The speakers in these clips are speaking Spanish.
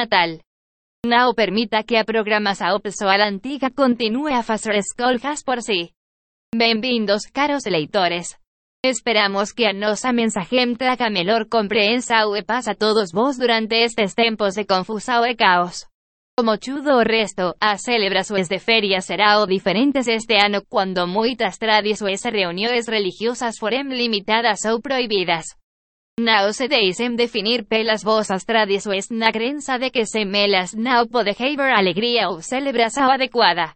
Natal. Permita que a programas a pessoal antiga continue a fazer escolhas por si. Bem-vindos, caros leitores. Esperamos que a nosa mensagem traga melhor compreensão e paz a todos vos durante estes tempos de confusão e caos. Como chudo o resto, as celebrações de feria será o diferentes este ano quando muitas tradições e reuniões religiosas forem limitadas ou proibidas. Não se deixem definir pelas vossas tradições na crença de que semelas não pode haver alegria ou celebração adequada.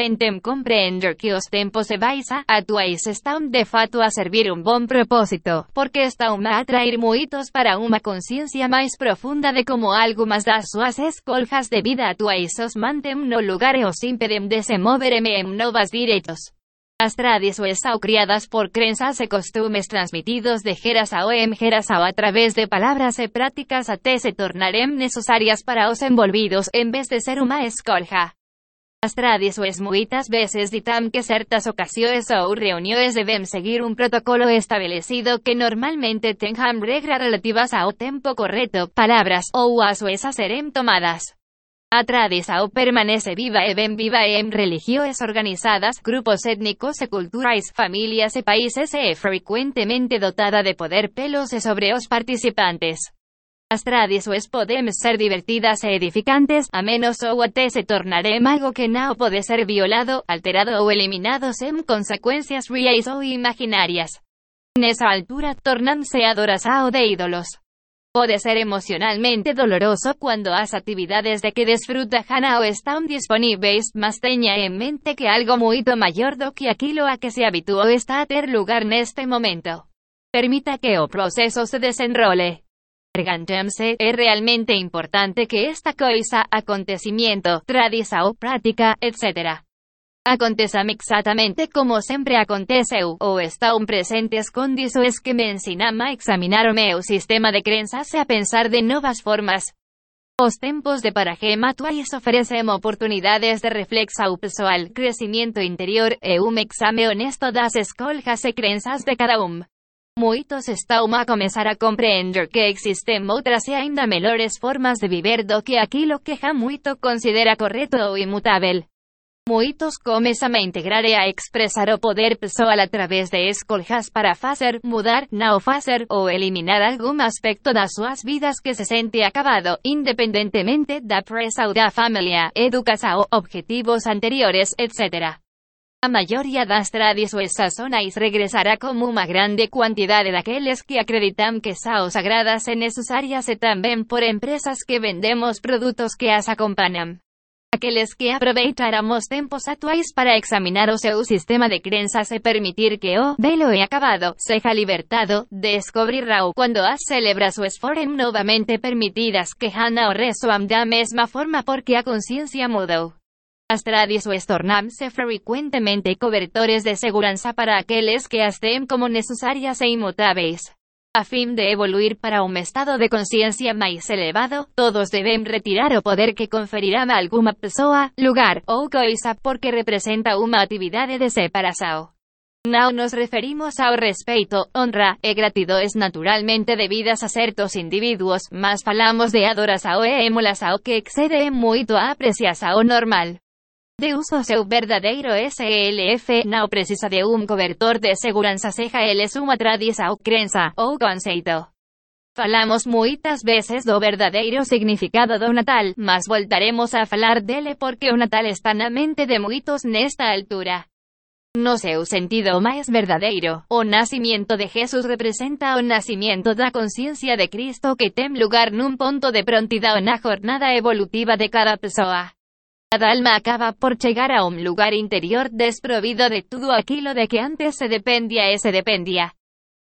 Tentem compreender que os tempos se vais a atuais estão de fato a servir um bom propósito, porque estão a atrair muitos para uma consciência mais profunda de como algumas das suas escolhas de vida atuais os mantêm no lugar e os impedem de se moverem em novas direitos. Tradições são criadas por crenças e costumes transmitidos de geração em geração através de palavras e práticas até se tornarem necessárias para os envolvidos em vez de ser uma escolha. As tradições muitas vezes ditam que certas ocasiões ou reuniões devem seguir um protocolo estabelecido que normalmente tenham regras relativas ao tempo correto, palavras ou ações a serem tomadas. A tradição permanece viva e bem viva em religiões organizadas, grupos étnicos e culturais, famílias e países e é frequentemente dotada de poder pelos e sobre os participantes. As tradições podem ser divertidas e edificantes, a menos ou até se tornarem algo que não pode ser violado, alterado ou eliminado sem consequências reais ou imaginárias. Nessa altura, tornam-se adoração de ídolos. Pode ser emocionalmente doloroso cuando as actividades de que desfruta Hannah están disponibles, mas tenha en mente que algo muito maior do que aquilo a que se habituou está a ter lugar neste momento. Permita que o proceso se desenrole. Perguntam-se, é realmente importante que esta coisa, acontecimiento, tradição, prática, etc. Aconteça exatamente como sempre aconteceu, ou estão presentes condições que me ensinam a examinar o meu sistema de crenças e a pensar de novas formas. Os tempos de paragema atuais oferecem oportunidades de reflexão pessoal, crescimento interior e um exame honesto das escolhas e crenças de cada um. Muitos estão a começar a compreender que existem outras e ainda melhores formas de viver do que aquilo que já muito considera correto ou imutável. Muitos começam a integrar e a expressar o poder pessoal através de escolhas para fazer, mudar, não fazer ou eliminar algum aspecto das suas vidas que se sente acabado, independentemente da pressão da família, educação, objetivos anteriores, etc. A maioria das tradições sazonais regressará como uma grande quantidade daqueles que acreditam que são sagradas e necessárias e também por empresas que vendemos produtos que as acompanham. Aqueles que aproveitáramos tempos atuais para examinar o seu sistema de crenças e permitir que o velo e acabado seja libertado, descobrirá quando as celebrações forem novamente permitidas que Hannah o resoam da mesma forma porque a consciência mudou. As tradições tornam-se frequentemente cobertores de segurança para aqueles que as como necessárias e imutáveis. A fin de evoluir para un estado de conciencia máis elevado, todos deben retirar o poder que conferirá a alguna persoa, lugar ou coisa porque representa unha actividade de separação. Non nos referimos ao respeito, honra e gratidões naturalmente debidas a certos individuos, mas falamos de adoração e emulação que excede moito a apreciação normal de uso seu verdadeiro SLF não precisa de um cobertor de segurança seja ele uma tradição, crença ou conceito. Falamos muitas vezes do verdadeiro significado do Natal, mas voltaremos a falar dele porque o Natal está na mente de muitos nesta altura. No seu sentido mais verdadeiro, o nascimento de Jesus representa o nascimento da consciência de Cristo que tem lugar num ponto de prontidão na jornada evolutiva de cada pessoa. Cada alma acaba por llegar a un lugar interior desprovido de todo aquilo de que antes se dependía e se dependía.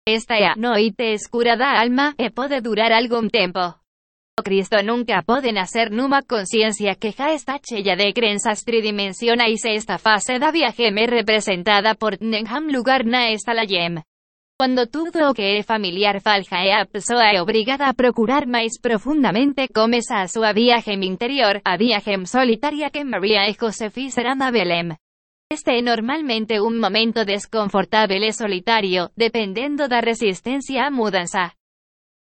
Esta é a noite escura da alma, e pode durar algún tempo. O Cristo nunca pode nacer numa consciencia que já está cheia de crenças tridimensionais e esta fase da viaje me representada por Nenham lugar na estalayem. Quando tudo que é familiar falja e a pessoa é obrigada a procurar mais profundamente começa a sua viagem interior, a viagem solitária que Maria e José fizeram a Belém. Este é normalmente um momento desconfortável e solitário, dependendo da resistência à mudança.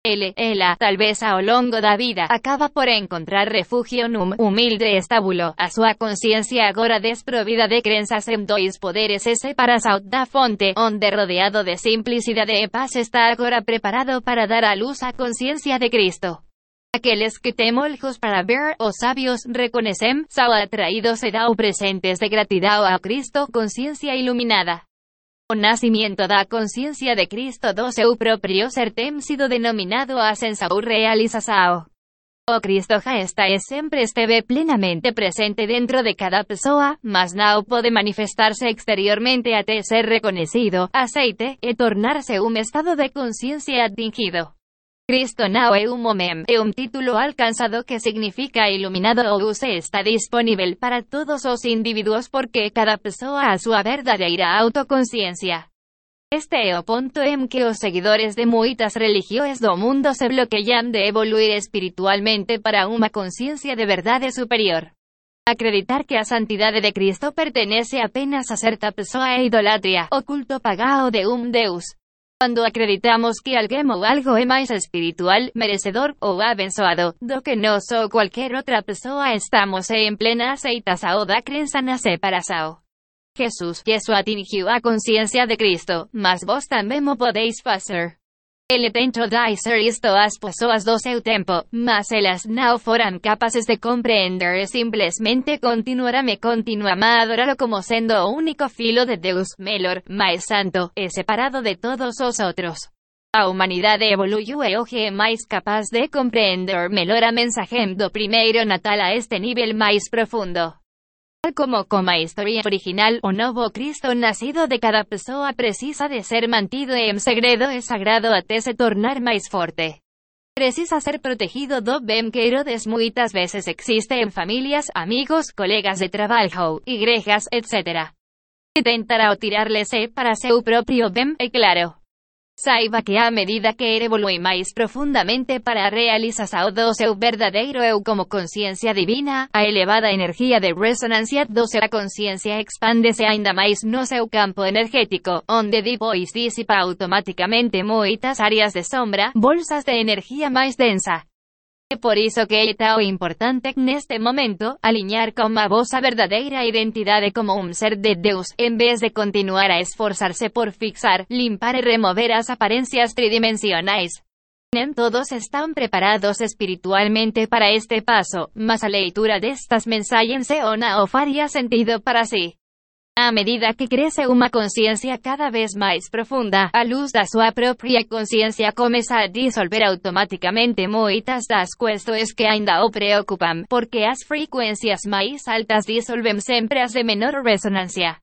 Ele, ela, tal vez a lo longo da vida, acaba por encontrar refugio num humilde estábulo, a súa conciencia agora desprovida de crenzas en dois poderes e separação da fonte, onde rodeado de simplicidade e paz está agora preparado para dar a luz a conciencia de Cristo. Aqueles que temolhos para ver, os sabios, reconhecem, são atraídos e dão presentes de gratidão a Cristo, conciencia iluminada. Nacimiento da conciencia de Cristo do seu propio ser tem sido denominado ascensão realização. O Cristo já está e sempre esteve plenamente presente dentro de cada pessoa, mas não pode manifestar-se exteriormente até ser reconhecido, aceite, e tornar-se um estado de consciência atingido. Cristo Now é un momem, é un título alcanzado que significa iluminado ou se está disponível para todos os individuos porque cada pessoa a súa verdadeira autoconsciencia. Este é o ponto en que os seguidores de moitas religiões do mundo se bloquean de evoluir espiritualmente para unha conciencia de verdade superior. Acreditar que a santidade de Cristo pertenece apenas a certa pessoa é idolatria, o culto pagao de un Deus. Cuando acreditamos que alguien o algo é máis espiritual, merecedor ou abençoado do que nós ou cualquier outra pessoa estamos en plena aceitação da crença na separação. Jesús, Jesús atingiu a conciencia de Cristo, mas vos tamén mo podéis facer. Ele tentou dizer isto ás pessoas do seu tempo, mas elas não foram capazes de compreender e simplesmente continuaram e continuam a adorá-lo como sendo o único filho de Deus, melhor, mais santo, e separado de todos os outros. A humanidade evoluiu e hoje é mais capaz de compreender melhor a mensagem do primeiro Natal a este nível mais profundo. Como como a historia original, o novo Cristo nacido de cada pessoa precisa de ser mantido en segredo e sagrado até se tornar máis forte. Precisa ser protegido do ben que Herodes muitas veces existe en familias, amigos, colegas de trabalho, igrejas, etc. E tentará o tirarles para seu propio ben, e claro, Saiba que a medida que evolui máis profundamente para a realização do seu verdadeiro eu como consciencia divina, a elevada energía de resonancia do seu consciencia expande-se ainda máis no seu campo energético, onde depois disipa automáticamente moitas áreas de sombra, bolsas de energía máis densa. Por iso que é tão importante neste momento, alinhar com a vossa verdadeira identidade como um ser de Deus, em vez de continuar a esforçar-se por fixar, limpar e remover as aparências tridimensionais. Todos estão preparados espiritualmente para este passo, mas a leitura destas mensagens é ona ou faria sentido para si. A medida que crece uma consciência cada vez mais profunda, a luz da sua própria consciência começa a dissolver automaticamente moitas das questões que ainda o preocupam, porque as frequências mais altas dissolvem sempre as de menor ressonância.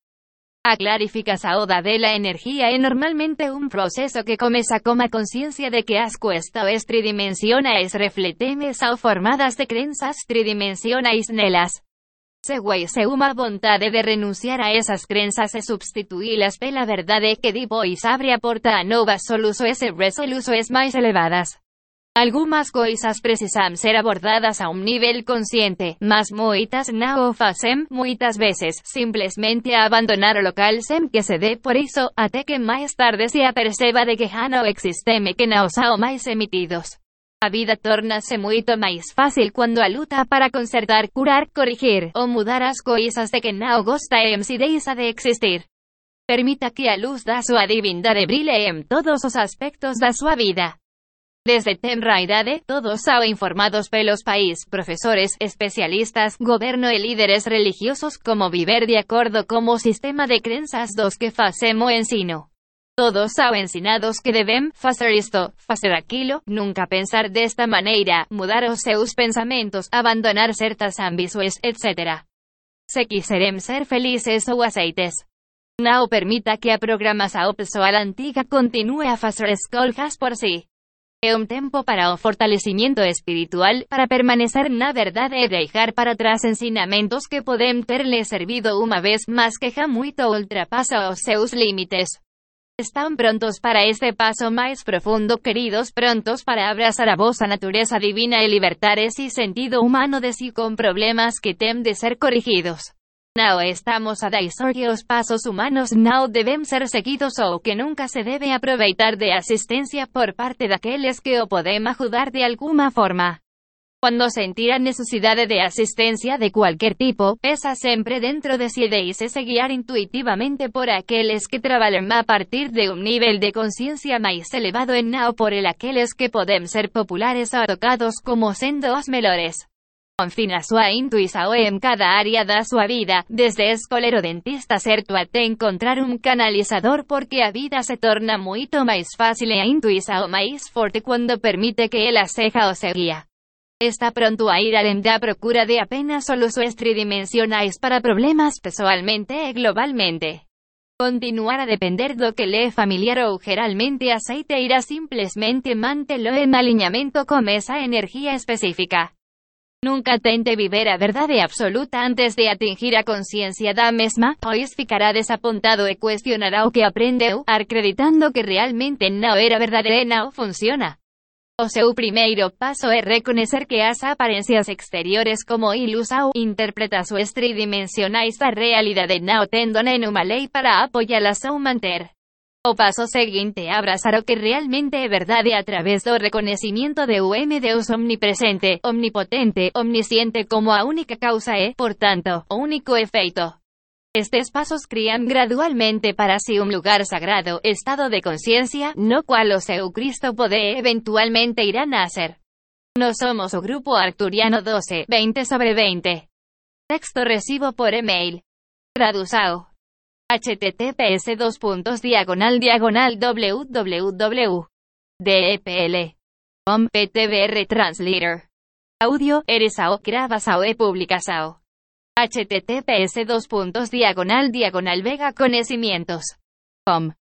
A clarificação da dela energia é normalmente um processo que começa com a consciência de que as questões tridimensionais refletem são formadas de crenças tridimensionais nelas. Se uma vontade de renunciar a esas creencias e substituílas pela verdade que depois abre a porta a novas soluções e resoluções mais elevadas. Algumas coisas precisam ser abordadas a um nível consciente, mas moitas não o muitas vezes, simplesmente abandonar o local sem que se dê por isso, até que mais tarde se aperceba de que já não existem e que não são mais emitidos. A vida torna-se muito fácil quando a luta para consertar, curar, corrigir ou mudar as coisas de que não gosta em si deixa de existir. Permita que a luz da sua divindade brilhe em todos os aspectos da sua vida. Desde tenra idade, todos informados pelos pais, professores, especialistas, governo e líderes religiosos como viver de acordo com o sistema de crenças dos que facemos ensino. Todos son ensinados que deben facer isto, facer aquilo, nunca pensar desta maneira, mudar os seus pensamentos, abandonar certas ambições, etc. Se quiserem ser felices ou aceites. Não permita que a programação pessoal antiga continue a fazer escolhas por si. É um tempo para o fortalecimento espiritual, para permanecer na verdade e deixar para trás ensinamentos que podem ter-lhe servido uma vez, mas que já muito ultrapassa os seus limites. Están prontos para este paso más profundo, queridos, prontos para abrazar a vosa naturaleza divina y libertar ese sentido humano de sí con problemas que tem de ser corrigidos. Now estamos a daisor que os pasos humanos now deben ser seguidos o que nunca se debe aproveitar de asistencia por parte daqueles que o podem ajudar de alguna forma. Cuando sentir a necesidade de asistencia de cualquier tipo, pesa sempre dentro de si e deixe-se guiar intuitivamente por aqueles que trabalhan a partir de un nivel de conciencia máis elevado en now por el aqueles que podem ser populares ou tocados como sendo os melhores. Confina súa intuição en cada área da súa vida, desde escolero dentista certo encontrar un canalizador porque a vida se torna moito máis fácil e a intuição máis forte quando permite que ela seja o seu guía. Está pronto a ir além da procura de apenas soluções tridimensionais para problemas pessoalmente e globalmente. Continuar a depender do que le familiar ou geralmente aceite irá simplesmente mantelo en alinhamento con esa energía específica. Nunca tente viver a verdade absoluta antes de atingir a conciencia da mesma, pois ficará desapontado e cuestionará o que aprendeu, acreditando que realmente non era verdade e non funciona. O seu primeiro paso é reconocer que as aparencias exteriores como ilus ou interpretações tridimensionais da realidade non tendon en unha lei para apoialas ou manter. O paso seguinte abrazar o que realmente é verdade a través do reconhecimento de UM Deus omnipresente, omnipotente, omnisciente como a única causa e, por tanto, o único efeito. Estes pasos crían gradualmente para si un lugar sagrado, estado de conciencia, no cual o seu Cristo pode eventualmente ir a nacer. No somos o grupo arcturiano 12, 20 sobre 20. Texto recibo por email. Traducao https dos puntos diagonal diagonal www. DEPL. PTBR Translator. Audio, eresao, grabasao e publicasao. Https diagonal diagonal vega conocimientos. Com.